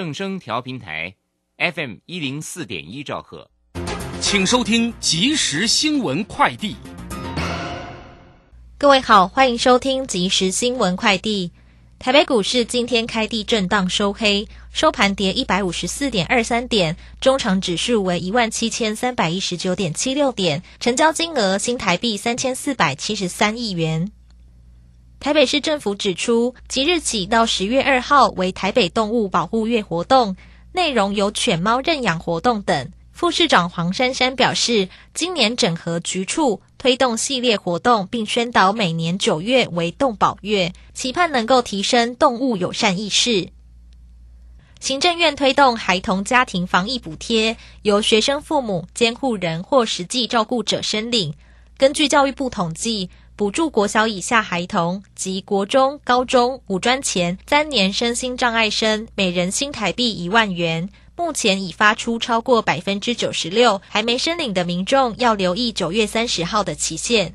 正声调频台，FM 一零四点一兆赫，请收听即时新闻快递。各位好，欢迎收听即时新闻快递。台北股市今天开地震荡收黑，收盘跌一百五十四点二三点，中场指数为一万七千三百一十九点七六点，成交金额新台币三千四百七十三亿元。台北市政府指出，即日起到十月二号为台北动物保护月活动，内容有犬猫认养活动等。副市长黄珊珊表示，今年整合局处推动系列活动，并宣导每年九月为动保月，期盼能够提升动物友善意识。行政院推动孩童家庭防疫补贴，由学生父母、监护人或实际照顾者申领。根据教育部统计。补助国小以下孩童及国中、高中、五专前三年身心障碍生，每人新台币一万元。目前已发出超过百分之九十六，还没申领的民众要留意九月三十号的期限。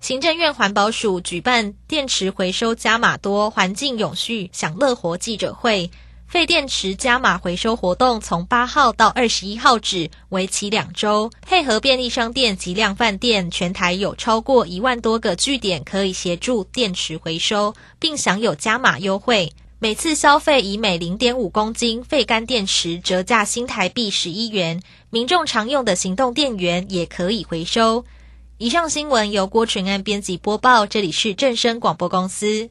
行政院环保署举办电池回收加码多环境永续享乐活记者会。废电池加码回收活动从八号到二十一号止，为期两周。配合便利商店及量贩店，全台有超过一万多个据点可以协助电池回收，并享有加码优惠。每次消费以每零点五公斤废干电池折价新台币十一元，民众常用的行动电源也可以回收。以上新闻由郭纯安编辑播报，这里是正声广播公司。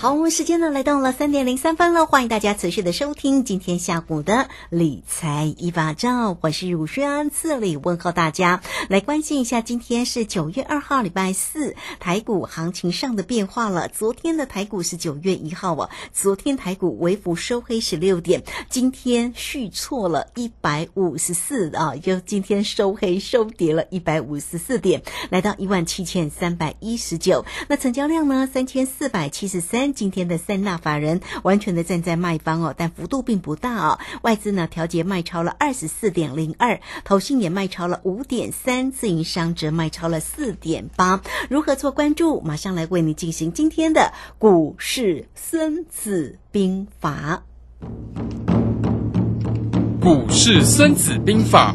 好，我们时间呢来到了三点零三分了，欢迎大家持续的收听今天下午的理财一把照，我是乳轩，这里问候大家，来关心一下，今天是九月二号，礼拜四，台股行情上的变化了。昨天的台股是九月一号啊，昨天台股微幅收黑十六点，今天续错了一百五十四啊，就今天收黑收跌了一百五十四点，来到一万七千三百一十九，那成交量呢三千四百七十三。今天的三大法人完全的站在卖方哦，但幅度并不大哦。外资呢调节卖超了二十四点零二，投信也卖超了五点三，自营商则卖超了四点八。如何做关注？马上来为你进行今天的股市孙子兵法。股市孙子兵法。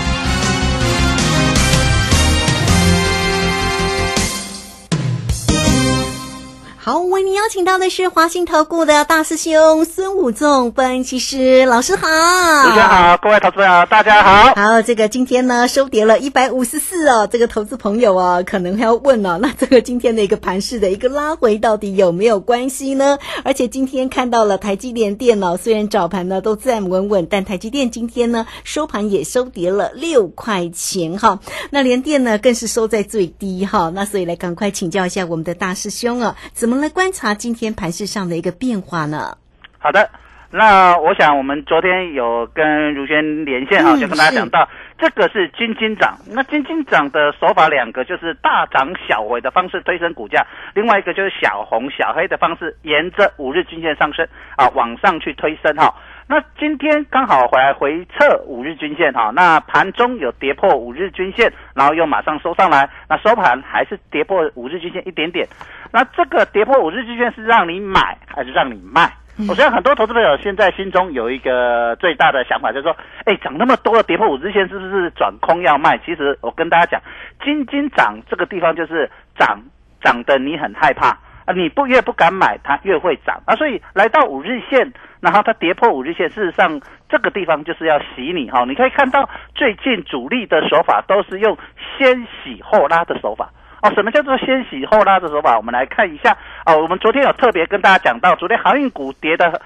好，为您邀请到的是华信投顾的大师兄孙武仲分析师老师好，大家好，各位投资朋友大家好。好，这个今天呢收跌了一百五十四哦，这个投资朋友啊可能要问了，那这个今天的一个盘势的一个拉回到底有没有关系呢？而且今天看到了台积电电脑虽然早盘呢都站稳稳，但台积电今天呢收盘也收跌了六块钱哈，那联电呢更是收在最低哈，那所以来赶快请教一下我们的大师兄啊，怎么来关？观察今天盘市上的一个变化呢？好的，那我想我们昨天有跟如轩连线哈，嗯就跟大家是讲到，这个是金金涨。那金金涨的手法两个，就是大涨小回的方式推升股价，另外一个就是小红小黑的方式，沿着五日均线上升啊，往上去推升哈。那今天刚好回来回测五日均线哈，那盘中有跌破五日均线，然后又马上收上来，那收盘还是跌破五日均线一点点。那这个跌破五日均线是让你买还是让你卖？我相信很多投资朋友现在心中有一个最大的想法，就是说，哎，涨那么多了，跌破五日线是不是转空要卖？其实我跟大家讲，金金涨这个地方就是涨涨的你很害怕啊，你不越不敢买，它越会涨啊，所以来到五日线，然后它跌破五日线，事实上这个地方就是要洗你哈、你可以看到最近主力的手法都是用先洗后拉的手法。哦，什么叫做先洗后拉的手法？我们来看一下哦。我们昨天有特别跟大家讲到，昨天航运股跌的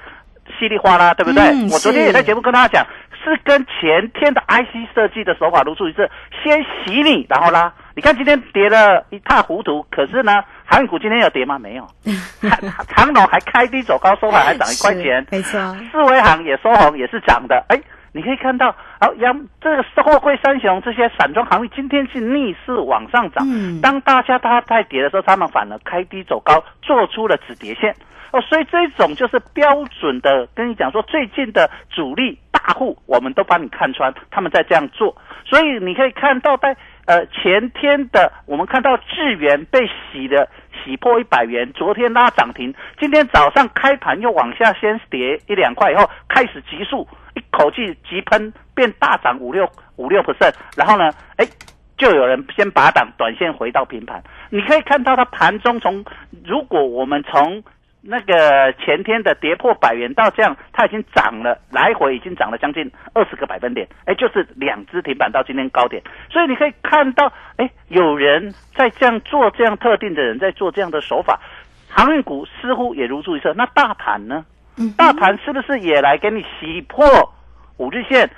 稀里哗啦，对不对？嗯我昨天也在节目跟大家讲，是跟前天的 IC 设计的手法如出一辙，先洗你，然后拉。你看今天跌了一塌糊涂，可是呢，航运股今天有跌吗？没有，长长龙还开低走高，收盘还涨一块钱。没错，四维行也收红，也是涨的。哎，你可以看到，好、阳这个货柜三雄这些散装航运今天是逆势往上涨。嗯当大家它在跌的时候，他们反而开低走高，做出了止跌线。哦，所以这种就是标准的，跟你讲说，最近的主力大户，我们都帮你看穿，他们在这样做。所以你可以看到在，呃前天的，我们看到智源被洗的洗破一百元，昨天拉涨停，今天早上开盘又往下先跌一两块，以后开始急速一口气急喷，变大涨五六五六 percent，然后呢，哎。就有人先拔档，短线回到平盘。你可以看到它盘中从，如果我们从那个前天的跌破百元到这样，它已经涨了，来回已经涨了将近二十个百分点，哎，就是两只停板到今天高点。所以你可以看到，哎，有人在这样做，这样特定的人在做这样的手法，航运股似乎也如出一辙。那大盘呢？大盘是不是也来给你洗破五日线？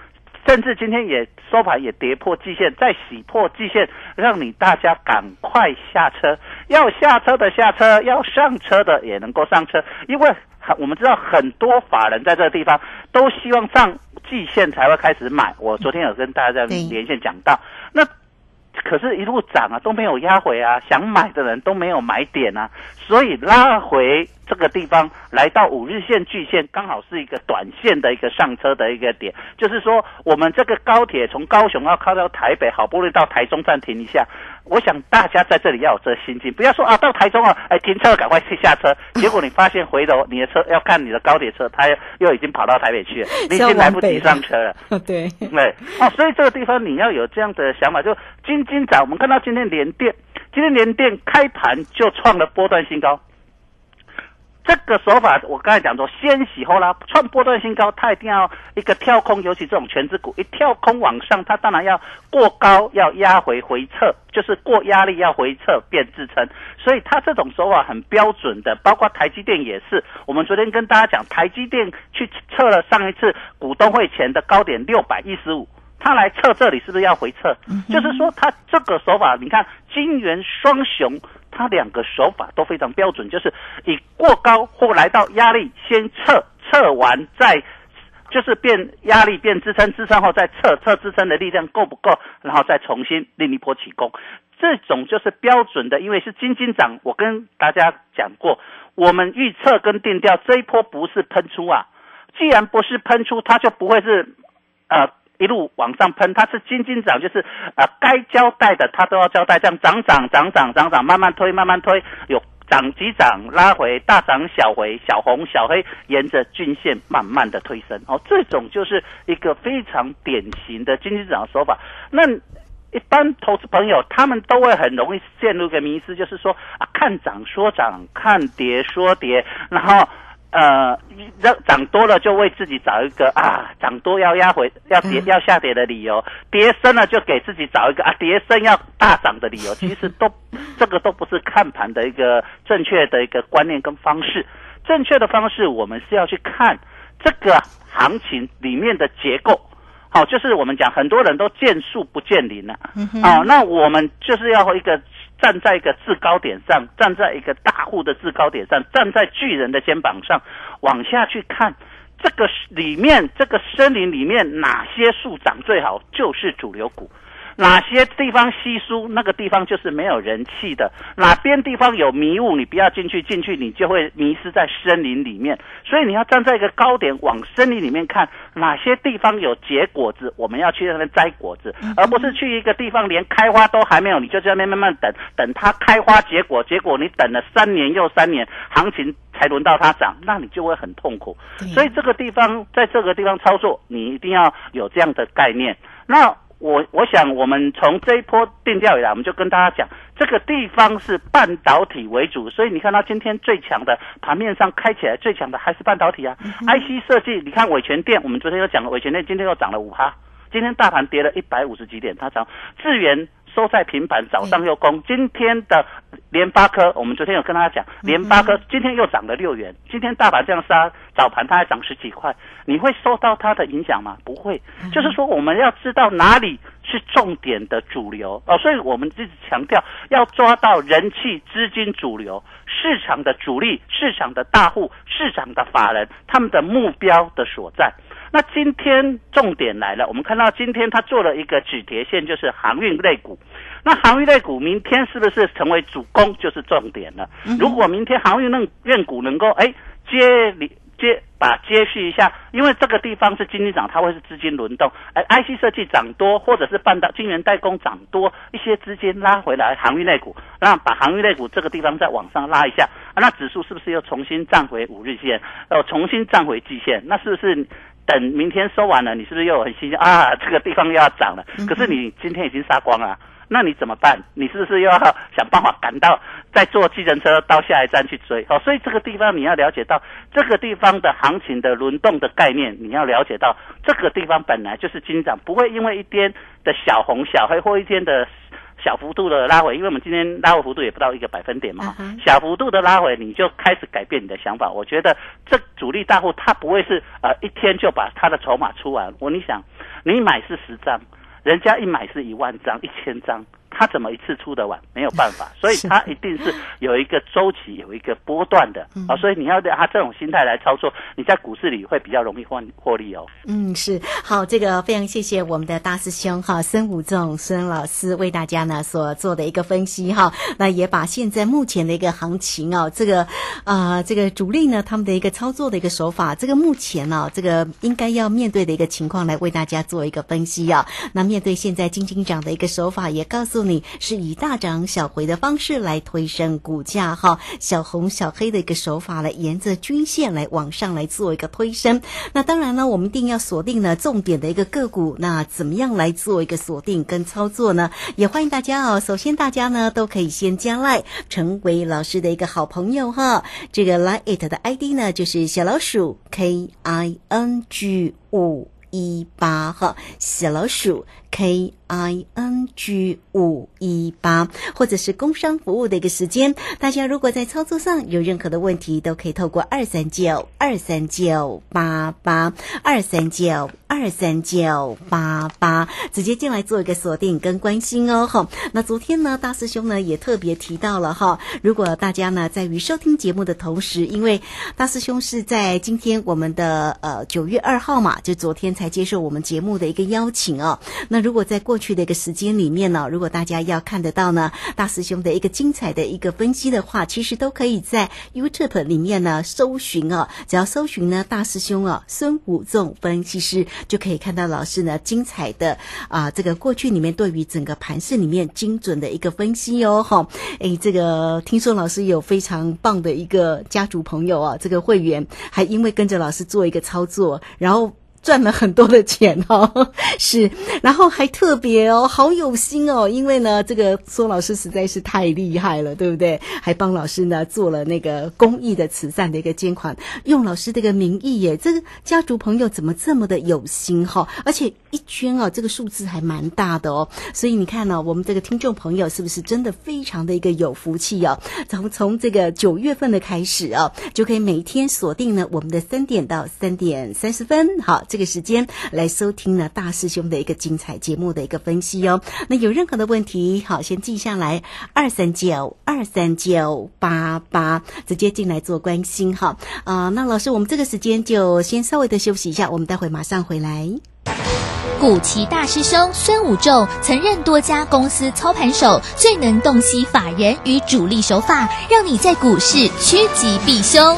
甚至今天也收盘也跌破季线，再洗破季线，让你大家赶快下车。要下车的下车，要上车的也能够上车，因为很我们知道很多法人在这个地方都希望上季线才会开始买。我昨天有跟大家在连线讲到，那可是，一路涨啊，都没有压回啊，想买的人都没有买点啊，所以拉回这个地方，来到五日线、巨线，刚好是一个短线的一个上车的一个点。就是说，我们这个高铁从高雄要靠到台北，好不容易到台中站停一下，我想大家在这里要有这心境，不要说啊，到台中啊，哎，停车赶快去下车，结果你发现回头你的车要看你的高铁车，它又已经跑到台北去了，你已经来不及上车了。对，对，哦，所以这个地方你要有这样的想法，就今今早。我们看到今天联电，今天联电开盘就创了波段新高。这个手法，我刚才讲说，先洗后拉，创波段新高，它一定要一个跳空，尤其这种全指股一跳空往上，它当然要过高，要压回回撤，就是过压力要回撤变支撑，所以它这种手法很标准的，包括台积电也是。我们昨天跟大家讲，台积电去测了上一次股东会前的高点六百一十五。他来测这里是不是要回撤？就是说，他这个手法，你看金元双雄，他两个手法都非常标准，就是以过高或来到压力先测，测完再就是变压力变支撑，支撑后再测测支撑的力量够不够，然后再重新另一波起攻。这种就是标准的，因为是金金涨。我跟大家讲过，我们预测跟定调这一波不是喷出啊，既然不是喷出，它就不会是呃。一路往上喷，它是金金涨，就是呃该交代的它都要交代，这样涨涨涨涨涨涨，慢慢推慢慢推，有涨急涨拉回，大涨小回，小红小黑沿着均线慢慢的推升，哦，这种就是一个非常典型的金金涨的手法。那一般投资朋友他们都会很容易陷入一个迷思，就是说啊看涨说涨，看跌说跌，然后。呃，涨涨多了就为自己找一个啊，涨多要压回要跌要下跌的理由，跌深了就给自己找一个啊，跌深要大涨的理由。其实都这个都不是看盘的一个正确的一个观念跟方式。正确的方式，我们是要去看这个行情里面的结构。好，就是我们讲很多人都见树不见林了、啊。哦，那我们就是要一个站在一个制高点上，站在一个大户的制高点上，站在巨人的肩膀上，往下去看，这个里面这个森林里面哪些树长最好，就是主流股。哪些地方稀疏，那个地方就是没有人气的；哪边地方有迷雾，你不要进去，进去你就会迷失在森林里面。所以你要站在一个高点，往森林里面看，哪些地方有结果子，我们要去那边摘果子，而不是去一个地方连开花都还没有，你就在那边慢慢等，等它开花结果，结果你等了三年又三年，行情才轮到它涨，那你就会很痛苦。所以这个地方，在这个地方操作，你一定要有这样的概念。那。我我想，我们从这一波定调以来，我们就跟大家讲，这个地方是半导体为主，所以你看到今天最强的盘面上开起来最强的还是半导体啊。IC 设计，你看伟全电，我们昨天又讲了，伟全电今天又涨了五趴，今天大盘跌了一百五十几点，它涨。智源收在平盘，早上又攻。今天的联发科，我们昨天有跟大家讲，联发科今天又涨了六元。今天大盘这样杀，早盘它还涨十几块，你会受到它的影响吗？不会。就是说，我们要知道哪里是重点的主流哦，所以我们一直强调要抓到人气、资金主流、市场的主力、市场的大户、市场的法人，他们的目标的所在。那今天重点来了，我们看到今天它做了一个止跌线，就是航运类股。那航运类股明天是不是成为主攻，就是重点了？如果明天航运类运股能够哎接你接把接续一下，因为这个地方是经济涨，它会是资金轮动。哎，IC 设计涨多，或者是半导晶圆代工涨多，一些资金拉回来航运类股，那把航运类股这个地方再往上拉一下，那指数是不是又重新站回五日线，呃，重新站回季线？那是不是？等明天收完了，你是不是又很新鲜啊？这个地方又要涨了，可是你今天已经杀光了，那你怎么办？你是不是又要想办法赶到，再坐计程车到下一站去追？好，所以这个地方你要了解到这个地方的行情的轮动的概念，你要了解到这个地方本来就是金涨，不会因为一天的小红小黑或一天的。小幅度的拉回，因为我们今天拉回幅度也不到一个百分点嘛，小幅度的拉回你就开始改变你的想法。我觉得这主力大户他不会是呃一天就把他的筹码出完。我你想，你买是十张，人家一买是一万张、一千张。他怎么一次出得完？没有办法，所以他一定是有一个周期，有一个波段的啊。所以你要他这种心态来操作，你在股市里会比较容易获获利哦。嗯，是好，这个非常谢谢我们的大师兄哈孙武仲孙老师为大家呢所做的一个分析哈。那也把现在目前的一个行情哦，这个啊这个主力呢他们的一个操作的一个手法，这个目前呢这个应该要面对的一个情况来为大家做一个分析啊。那面对现在金金涨的一个手法，也告诉。你是以大涨小回的方式来推升股价哈，小红小黑的一个手法来沿着均线来往上来做一个推升。那当然呢，我们一定要锁定呢重点的一个个股。那怎么样来做一个锁定跟操作呢？也欢迎大家哦。首先大家呢都可以先加赖，成为老师的一个好朋友哈。这个 Line It 的 ID 呢就是小老鼠 K I N G 五一八哈，小老鼠 K。I n g 五一八，或者是工商服务的一个时间，大家如果在操作上有任何的问题，都可以透过二三九二三九八八二三九二三九八八直接进来做一个锁定跟关心哦。哈，那昨天呢，大师兄呢也特别提到了哈，如果大家呢在于收听节目的同时，因为大师兄是在今天我们的呃九月二号嘛，就昨天才接受我们节目的一个邀请哦。那如果在过过去的一个时间里面呢，如果大家要看得到呢，大师兄的一个精彩的一个分析的话，其实都可以在 YouTube 里面呢搜寻哦，只要搜寻呢大师兄哦孙武仲分析师，就可以看到老师呢精彩的啊这个过去里面对于整个盘市里面精准的一个分析哦哈，哎这个听说老师有非常棒的一个家族朋友啊，这个会员还因为跟着老师做一个操作，然后。赚了很多的钱哦，是，然后还特别哦，好有心哦，因为呢，这个苏老师实在是太厉害了，对不对？还帮老师呢做了那个公益的慈善的一个捐款，用老师这个名义耶，这个家族朋友怎么这么的有心哈？而且一捐啊，这个数字还蛮大的哦，所以你看呢，我们这个听众朋友是不是真的非常的一个有福气哦？从从这个九月份的开始啊，就可以每天锁定呢我们的三点到三点三十分，好。这个时间来收听呢大师兄的一个精彩节目的一个分析哦。那有任何的问题，好，先记下来二三九二三九八八，直接进来做关心哈。啊、那老师，我们这个时间就先稍微的休息一下，我们待会马上回来。古奇大师兄孙武仲曾任多家公司操盘手，最能洞悉法人与主力手法，让你在股市趋吉避凶。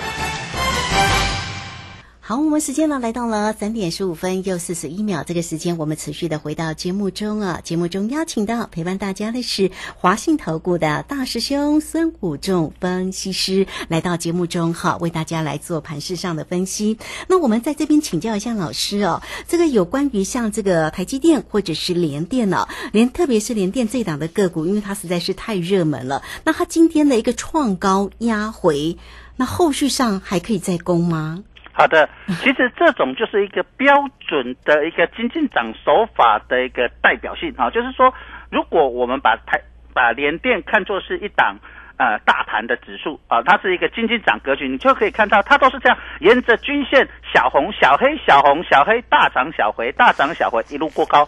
好，我们时间呢来到了三点十五分又四十一秒，这个时间我们持续的回到节目中啊。节目中邀请到陪伴大家的是华信投顾的大师兄孙武仲分析师来到节目中哈，为大家来做盘势上的分析。那我们在这边请教一下老师哦，这个有关于像这个台积电或者是联电呢、联特别是联电这档的个股，因为它实在是太热门了，那它今天的一个创高压回，那后续上还可以再攻吗？好的，其实这种就是一个标准的一个金进涨手法的一个代表性啊，就是说，如果我们把台把联电看作是一档呃大盘的指数啊，它是一个金进涨格局，你就可以看到它都是这样沿着均线小红小黑小红小黑大涨小回大涨小回一路过高。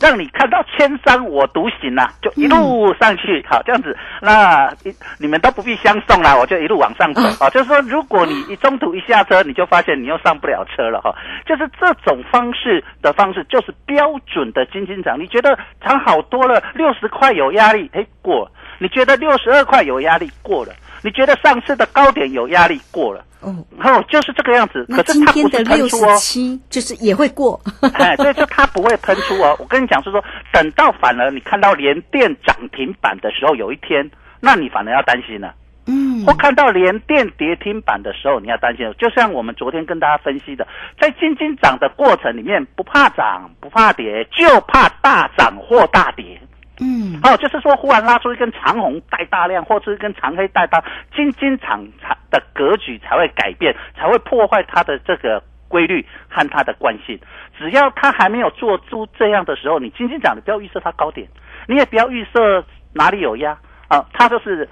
让你看到千山我独行呐、就一路上去，好这样子，那一你们都不必相送啦，我就一路往上走啊。就是说，如果你一中途一下车，你就发现你又上不了车了哈。就是这种方式的方式，就是标准的金金涨。你觉得涨好多了，六十块有压力，哎过了；你觉得六十二块有压力，过了；你觉得上次的高点有压力，过了。哦，就是这个样子，可是它不是喷出哦。七就是也会过，哎，对，就它不会喷出哦。我跟你讲是说，等到反而你看到连电涨停板的时候，有一天，那你反而要担心了。嗯或看到连电跌停板的时候，你要担心了。就像我们昨天跟大家分析的，在金金涨的过程里面，不怕涨，不怕跌，就怕大涨或大跌。嗯哦，就是说忽然拉出一根长红带大量，或是一根长黑带大，金金场才的格局才会改变，才会破坏它的这个规律和它的惯性。只要它还没有做出这样的时候，你金金涨，你不要预设它高点，你也不要预设哪里有压啊，它就是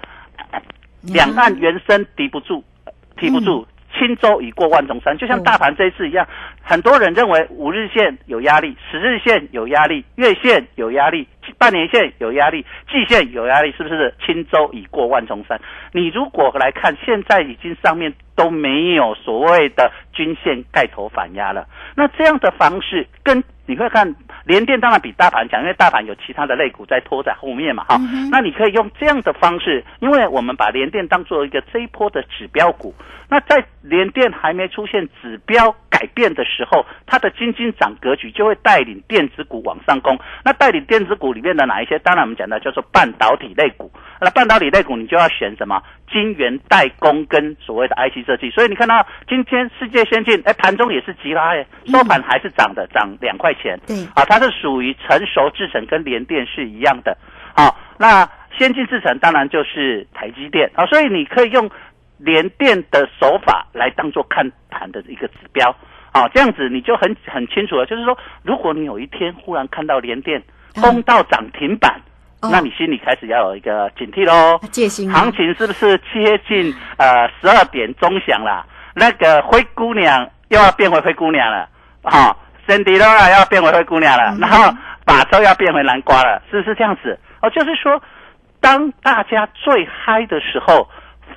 呃两岸猿声敌不住，啼不住。轻舟已过万重山，就像大盘这一次一样，很多人认为五日线有压力，十日线有压力，月线有压力，半年线有压力，季线有压力，是不是？轻舟已过万重山？你如果来看，现在已经上面都没有所谓的均线盖头反压了，那这样的方式跟你会看联电当然比大盘强，因为大盘有其他的类股在拖在后面嘛，哈、那你可以用这样的方式，因为我们把联电当做一个这一波的指标股，那在联电还没出现指标改变的时候，它的金金涨格局就会带领电子股往上攻。那带领电子股里面的哪一些？当然我们讲到叫做半导体类股。那半导体类股你就要选什么？晶圆代工跟所谓的 IC 设计。所以你看到今天世界先进，哎，盘中也是急拉，哎，收盘还是涨的，涨两块钱。对啊，它是属于成熟制程，跟联电是一样的。好、那先进制程当然就是台积电啊，所以你可以用联电的手法来当做看盘的一个指标啊，这样子你就很很清楚了。就是说，如果你有一天忽然看到联电攻到涨停板，哦那你心里开始要有一个警惕喽。戒心啊行情是不是接近呃十二点钟响了？那个灰姑娘又要变回灰姑娘了，哈、森迪罗拉要变回灰姑娘了，然后把州要变回南瓜了，是不是这样子？哦，就是说，当大家最嗨的时候，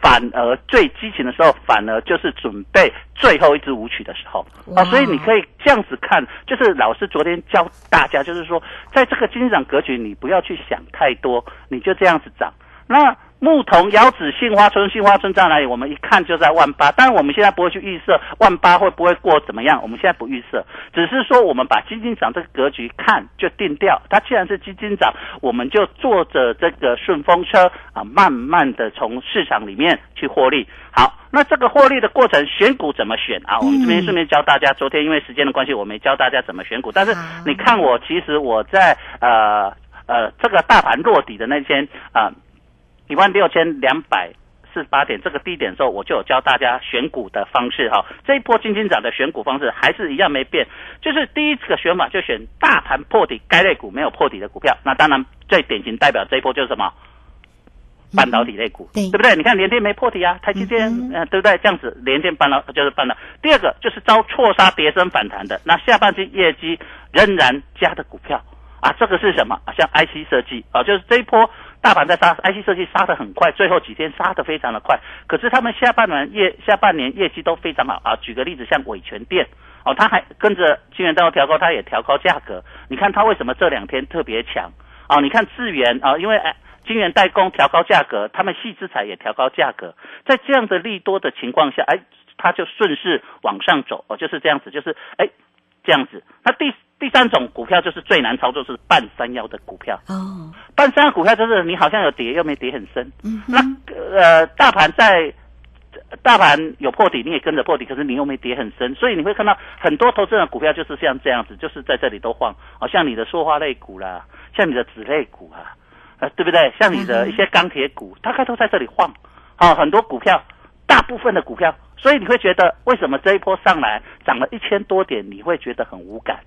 反而最激情的时候，反而就是准备最后一支舞曲的时候哇啊，所以你可以这样子看，就是老师昨天教大家，就是说，在这个经济上格局，你不要去想太多，你就这样子涨。那牧童、窑子、杏花村，杏花村在哪里？我们一看就在万八，但是我们现在不会去预设万八会不会过怎么样，我们现在不预设，只是说我们把基金涨这个格局看就定掉。它既然是基金涨，我们就坐着这个顺风车啊，慢慢的从市场里面去获利。好，那这个获利的过程，选股怎么选啊？我们这边顺便教大家。昨天因为时间的关系，我没教大家怎么选股，但是你看我，其实我在呃呃这个大盘落底的那天啊。一万六千两百四十八点这个低点的时候，我就有教大家选股的方式哈。这一波金金涨的选股方式还是一样没变，就是第一个选法就选大盘破底该类股没有破底的股票。那当然最典型代表这一波就是什么？半导体类股，对不对？你看联电没破底啊，台积电呃对不对？这样子联电半导就是半导。第二个就是遭错杀跌升反弹的，那下半期业绩仍然加的股票啊，这个是什么？像 IC 设计啊，就是这一波。大盘在杀，IC 设计杀的很快，最后几天杀的非常的快。可是他们下半年业下半年业绩都非常好啊。举个例子，像伟全电哦，他还跟着金源代调高，他也调高价格。你看他为什么这两天特别强啊？你看智源啊，因为哎金源代工调高价格，他们细资材也调高价格，在这样的利多的情况下，哎，他就顺势往上走哦，就是这样子，就是哎这样子。那第第三种股票就是最难操作，是半山腰的股票。哦，半山腰股票就是你好像有跌，又没跌很深。嗯，那呃，大盘在大盘有破底，你也跟着破底，可是你又没跌很深，所以你会看到很多投资人股票就是像这样子，就是在这里都晃。好像你的塑化类股啦，像你的纸类股啊，呃，对不对？像你的一些钢铁股，大概都在这里晃。好，很多股票，大部分的股票，所以你会觉得为什么这一波上来涨了一千多点，你会觉得很无感？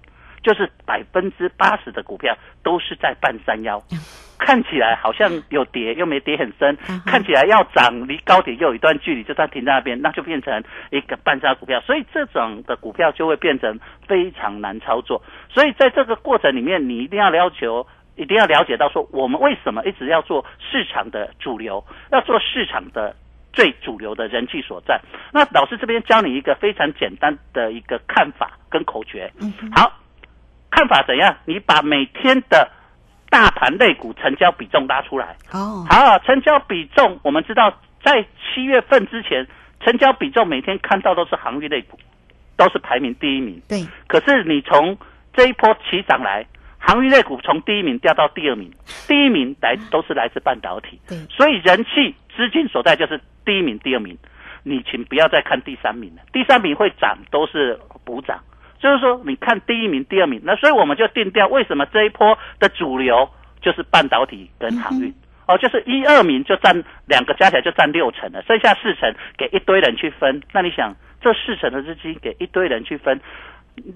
就是百分之八十的股票都是在半山腰，看起来好像有跌，又没跌很深，看起来要涨，离高点又有一段距离，就算停在那边，那就变成一个半山股票，所以这种的股票就会变成非常难操作。所以在这个过程里面，你一定要要求，一定要了解到说，我们为什么一直要做市场的主流，要做市场的最主流的人气所在。那老师这边教你一个非常简单的一个看法跟口诀，好。看法怎样？你把每天的大盘类股成交比重拉出来。哦，好，成交比重，我们知道在七月份之前，成交比重每天看到都是航运类股，都是排名第一名。对。可是你从这一波起涨来，航运类股从第一名掉到第二名，第一名来都是来自半导体。对。所以人气资金所在就是第一名、第二名。你请不要再看第三名了，第三名会涨都是补涨。就是说，你看第一名、第二名，那所以我们就定掉，为什么这一波的主流就是半导体跟航运？哦，就是一二名就占两个加起来就占六成了，剩下四成给一堆人去分。那你想，这四成的资金给一堆人去分，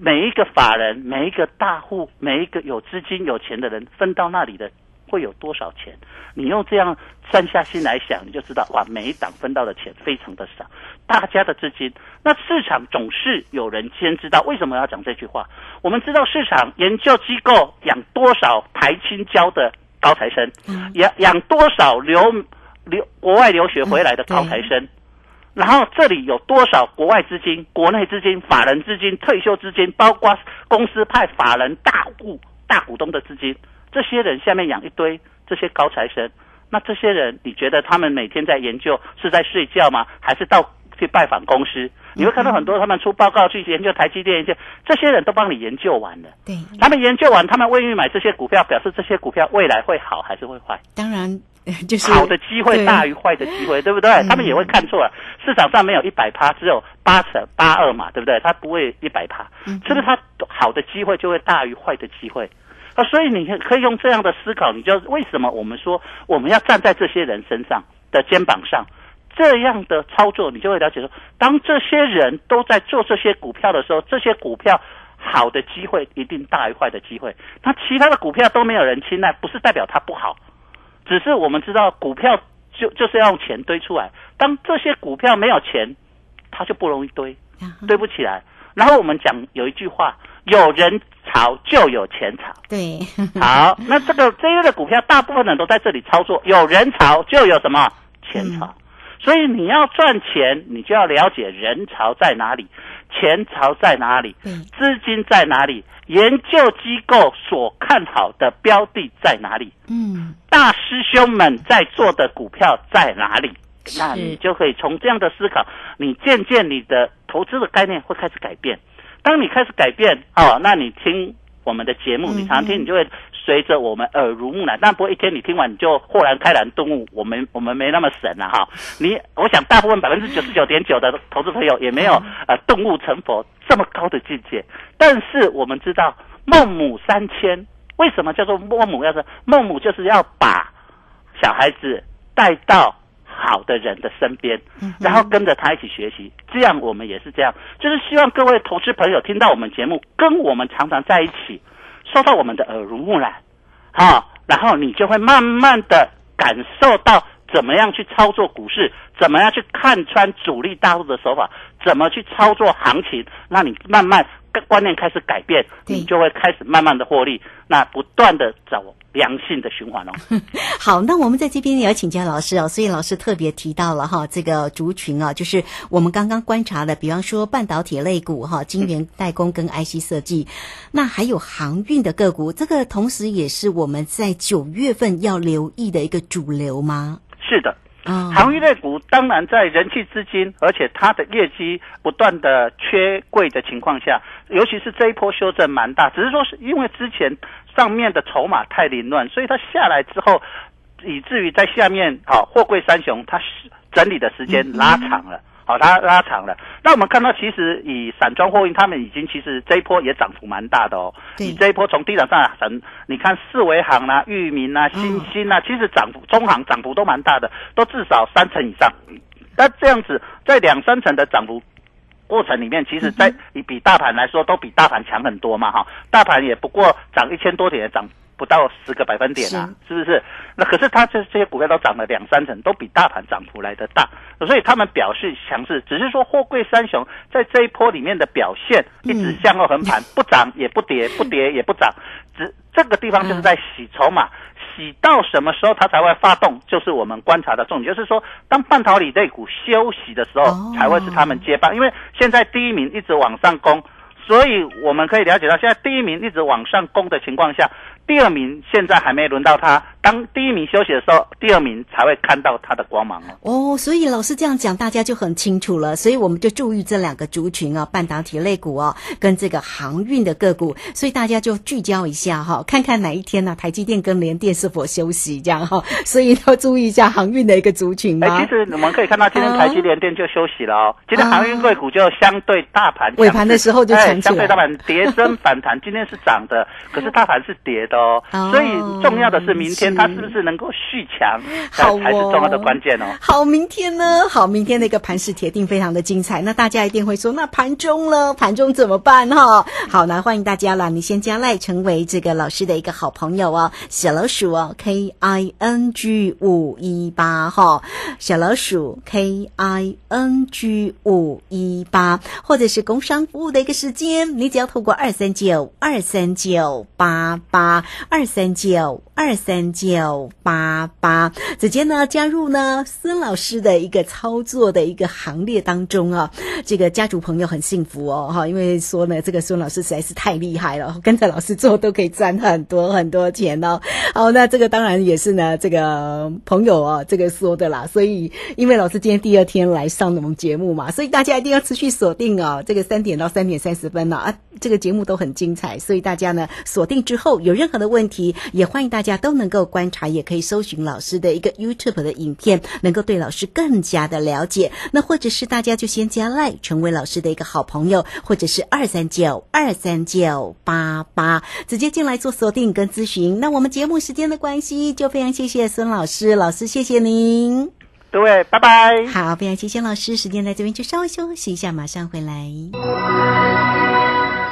每一个法人、每一个大户、每一个有资金有钱的人分到那里的。会有多少钱？你用这样散下心来想，你就知道哇，每一档分到的钱非常的少。大家的资金，那市场总是有人先知道。为什么要讲这句话？我们知道市场研究机构养多少台青教的高材生，养养多少留留国外留学回来的高材生，然后这里有多少国外资金、国内资金、法人资金、退休资金，包括公司派法人大户、大股东的资金。这些人下面养一堆这些高材生，那这些人你觉得他们每天在研究是在睡觉吗？还是到去拜访公司？你会看到很多他们出报告去研究台积电，研究这些人都帮你研究完了。对，他们研究完，他们愿意买这些股票，表示这些股票未来会好还是会坏？当然，就是好的机会大于坏的机会，对不对？他们也会看错了。市场上没有一百趴，只有八成八二嘛，对不对？他不会一百趴，是不是？他好的机会就会大于坏的机会。啊，所以你可以用这样的思考，你就为什么我们说我们要站在这些人身上的肩膀上，这样的操作，你就会了解说，当这些人都在做这些股票的时候，这些股票好的机会一定大于坏的机会。那其他的股票都没有人青睐，不是代表它不好，只是我们知道股票就就是要用钱堆出来，当这些股票没有钱，它就不容易堆，堆不起来。然后我们讲有一句话。有人炒就有钱炒，对，好，那这个这一类的股票，大部分人都在这里操作。有人炒就有什么钱炒，所以你要赚钱，你就要了解人潮在哪里，钱潮在哪里，资金在哪里，研究机构所看好的标的在哪里，嗯，大师兄们在做的股票在哪里？那你就可以从这样的思考，你渐渐你的投资的概念会开始改变。当你开始改变，哦，那你听我们的节目，你常听，你就会随着我们耳濡目染。但不会一天你听完你就豁然开朗顿悟，我们我们没那么神啊哈。你我想大部分百分之九十九点九的投资朋友也没有呃顿悟成佛这么高的境界。但是我们知道孟母三迁，为什么叫做孟母？要是孟母就是要把小孩子带到。好的人的身边，然后跟着他一起学习，这样我们也是这样，就是希望各位投资朋友听到我们节目，跟我们常常在一起，受到我们的耳濡目染，好，然后你就会慢慢的感受到怎么样去操作股市，怎么样去看穿主力大户的手法，怎么去操作行情，那你慢慢观念开始改变，你就会开始慢慢的获利，那不断的走。良性的循环哦。好，那我们在这边也要请教老师哦。所以老师特别提到了哈，这个族群啊，就是我们刚刚观察的，比方说半导体类股哈，晶圆代工跟 IC 设计，那还有航运的个股，这个同时也是我们在九月份要留意的一个主流吗？是的。航运类股当然在人气资金，而且它的业绩不断的缺柜的情况下，尤其是这一波修正蛮大，只是说是因为之前上面的筹码太凌乱，所以它下来之后，以至于在下面好货柜三雄它整理的时间拉长了。好，它拉长了。那我们看到，其实以散装货运，他们已经其实这一波也涨幅蛮大的哦。你这一波从低档上涨，你看四维行啊、裕民啊、新兴啊，其实涨幅中行涨幅都蛮大的，都至少三成以上。那这样子，在两三成的涨幅过程里面，其实在你比大盘来说，都比大盘强很多嘛，哈。大盘也不过涨一千多点，涨。不到十个百分点啊，是不是？那可是它这这些股票都涨了两三成，都比大盘涨幅来的大，所以他们表示强势。只是说货柜三雄在这一波里面的表现一直向后横盘，不涨也不跌，不跌也不涨，只这个地方就是在洗筹码，洗到什么时候它才会发动，就是我们观察的重点。就是说，当半导体类股休息的时候，才会是他们接棒。因为现在第一名一直往上攻，所以我们可以了解到，现在第一名一直往上攻的情况下。第二名现在还没轮到他，当第一名休息的时候，第二名才会看到它的光芒哦。哦，所以老师这样讲，大家就很清楚了。所以我们就注意这两个族群啊，半导体类股哦，跟这个航运的个股。所以大家就聚焦一下哈，看看哪一天呢，台积电跟联电是否休息这样哈。所以要注意一下航运的一个族群哎。其实我们可以看到，今天台积联电就休息了哦。今天航运贵股就相对大盘尾盘的时候就强相对大盘跌升反弹，今天是涨的，可是大盘是跌的。哦，所以重要的是明天它是不是能够续强，才才是重要的关键哦。好，明天呢？好，明天的一个盘是铁定非常的精彩。那大家一定会说，那盘中了？盘中怎么办？哈，好，那欢迎大家啦，你先加赖成为这个老师的一个好朋友哦。小老鼠哦，K I N G 五一八哈，小老鼠 K I N G 五一八，或者是工商服务的一个时间，你只要透过二三九二三九八八。二三九二三九八八，直接呢加入呢孙老师的一个操作的一个行列当中啊，这个家族朋友很幸福哦哈，因为说呢这个孙老师实在是太厉害了，跟着老师做都可以赚很多很多钱哦。好，那这个当然也是呢这个朋友哦这个说的啦，所以因为老师今天第二天来上我们节目嘛，所以大家一定要持续锁定哦，这个三点到三点三十分呢啊，这个节目都很精彩，所以大家呢锁定之后有任何的。问题也欢迎大家家都能够观察，也可以搜寻老师的一个 YouTube 的影片，能够对老师更加的了解。那或者是大家就先加 Like 成为老师的一个好朋友，或者是二三九二三九八八直接进来做锁定跟咨询。那我们节目时间的关系，就非常谢谢孙老师，老师谢谢您，各位拜拜。好，非常谢谢老师，时间在这边就稍微休息一下，马上回来。